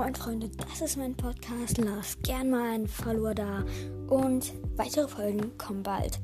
Moin Freunde, das ist mein Podcast. Lasst gern mal einen Follower da und weitere Folgen kommen bald.